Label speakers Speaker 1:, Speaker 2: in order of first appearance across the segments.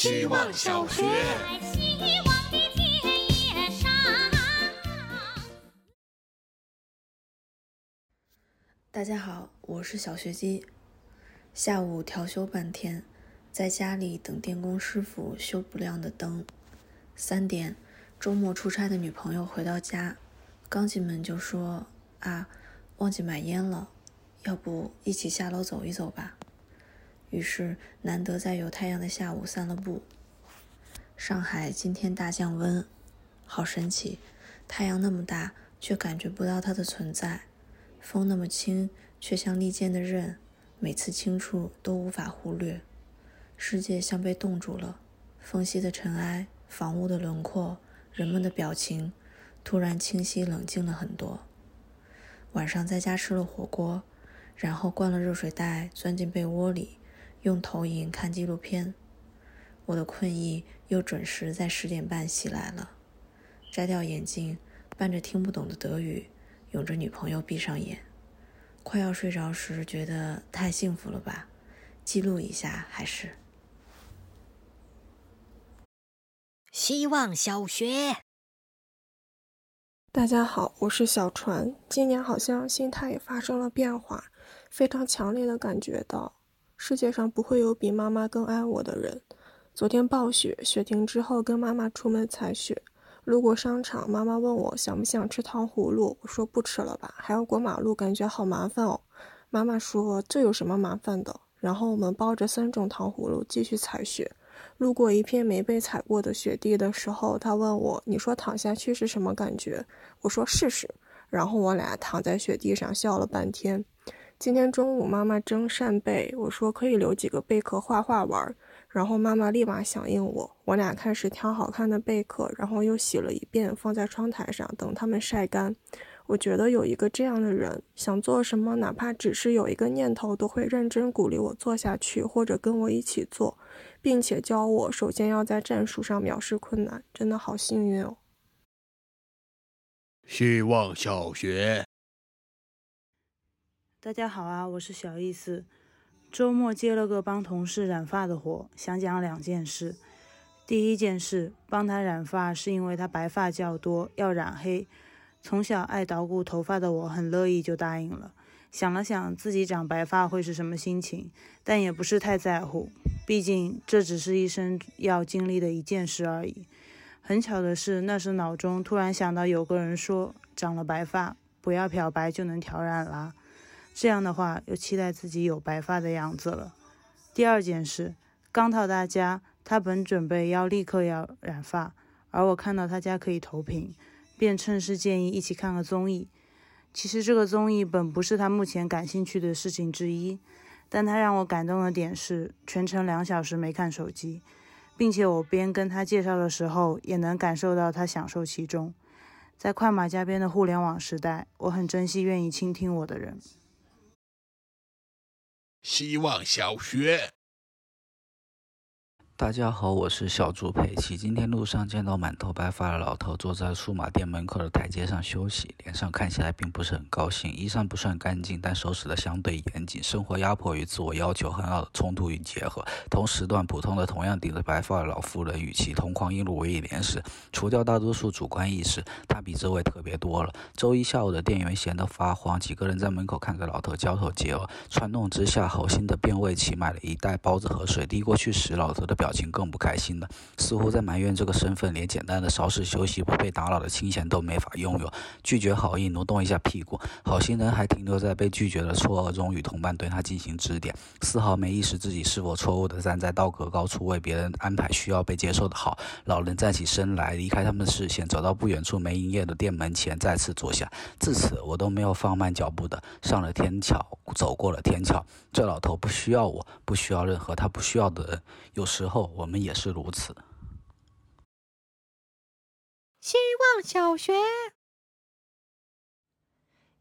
Speaker 1: 希望小学。
Speaker 2: 希望的田野上大家好，我是小学鸡。下午调休半天，在家里等电工师傅修不亮的灯。三点，周末出差的女朋友回到家，刚进门就说：“啊，忘记买烟了，要不一起下楼走一走吧。”于是，难得在有太阳的下午散了步。上海今天大降温，好神奇！太阳那么大，却感觉不到它的存在；风那么轻，却像利剑的刃，每次轻触都无法忽略。世界像被冻住了，缝隙的尘埃、房屋的轮廓、人们的表情，突然清晰冷静了很多。晚上在家吃了火锅，然后灌了热水袋，钻进被窝里。用投影看纪录片，我的困意又准时在十点半袭来了。摘掉眼镜，伴着听不懂的德语，拥着女朋友闭上眼，快要睡着时，觉得太幸福了吧？记录一下还是？
Speaker 3: 希望小学。
Speaker 4: 大家好，我是小船。今年好像心态也发生了变化，非常强烈的感觉到。世界上不会有比妈妈更爱我的人。昨天暴雪，雪停之后跟妈妈出门采雪，路过商场，妈妈问我想不想吃糖葫芦，我说不吃了吧，还要过马路，感觉好麻烦哦。妈妈说这有什么麻烦的？然后我们抱着三种糖葫芦继续采雪，路过一片没被踩过的雪地的时候，她问我，你说躺下去是什么感觉？我说试试。然后我俩躺在雪地上笑了半天。今天中午，妈妈蒸扇贝，我说可以留几个贝壳画画玩，然后妈妈立马响应我，我俩开始挑好看的贝壳，然后又洗了一遍，放在窗台上等它们晒干。我觉得有一个这样的人，想做什么，哪怕只是有一个念头，都会认真鼓励我做下去，或者跟我一起做，并且教我首先要在战术上藐视困难，真的好幸运哦。
Speaker 1: 希望小学。
Speaker 5: 大家好啊，我是小意思。周末接了个帮同事染发的活，想讲两件事。第一件事，帮他染发是因为他白发较多，要染黑。从小爱捣鼓头发的我，很乐意就答应了。想了想自己长白发会是什么心情，但也不是太在乎，毕竟这只是一生要经历的一件事而已。很巧的是，那时脑中突然想到有个人说，长了白发不要漂白就能调染啦。这样的话，又期待自己有白发的样子了。第二件事，刚到他家，他本准备要立刻要染发，而我看到他家可以投屏，便趁势建议一起看个综艺。其实这个综艺本不是他目前感兴趣的事情之一，但他让我感动的点是全程两小时没看手机，并且我边跟他介绍的时候，也能感受到他享受其中。在快马加鞭的互联网时代，我很珍惜愿意倾听我的人。
Speaker 1: 希望小学。
Speaker 6: 大家好，我是小猪佩奇。今天路上见到满头白发的老头坐在数码店门口的台阶上休息，脸上看起来并不是很高兴。衣衫不算干净，但收拾的相对严谨。生活压迫与自我要求很好的冲突与结合。同时段普通的同样顶着白发的老妇人与其同框映入为一连时，除掉大多数主观意识，他比这位特别多了。周一下午的店员闲得发慌，几个人在门口看着老头交头接耳，传动之下，好心的便为其买了一袋包子和水递过去时，老头的表。表情更不开心了，似乎在埋怨这个身份连简单的稍事休息不被打扰的清闲都没法拥有。拒绝好意，挪动一下屁股，好心人还停留在被拒绝的错愕中，与同伴对他进行指点，丝毫没意识自己是否错误的站在道格高处为别人安排需要被接受的好。老人站起身来，离开他们的视线，走到不远处没营业的店门前，再次坐下。自此，我都没有放慢脚步的上了天桥，走过了天桥。这老头不需要我，不需要任何他不需要的人。有时候。我们也是如此。
Speaker 3: 希望小学，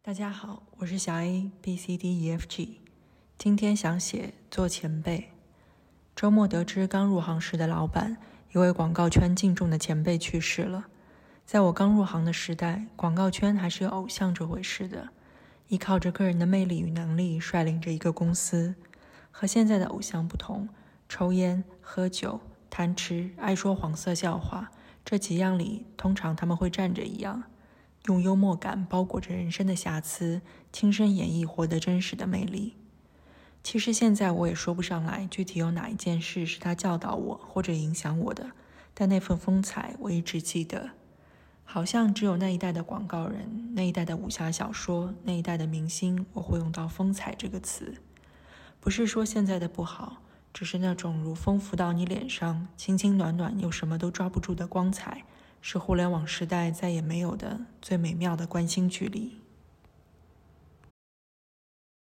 Speaker 7: 大家好，我是小 A B C D E F G，今天想写做前辈。周末得知刚入行时的老板，一位广告圈敬重的前辈去世了。在我刚入行的时代，广告圈还是有偶像这回事的，依靠着个人的魅力与能力，率领着一个公司。和现在的偶像不同。抽烟、喝酒、贪吃、爱说黄色笑话，这几样里，通常他们会站着一样，用幽默感包裹着人生的瑕疵，亲身演绎活得真实的魅力。其实现在我也说不上来具体有哪一件事是他教导我或者影响我的，但那份风采我一直记得。好像只有那一代的广告人、那一代的武侠小说、那一代的明星，我会用到“风采”这个词。不是说现在的不好，只是那种如风拂到你脸上，轻轻暖暖又什么都抓不住的光彩，是互联网时代再也没有的最美妙的关心距离。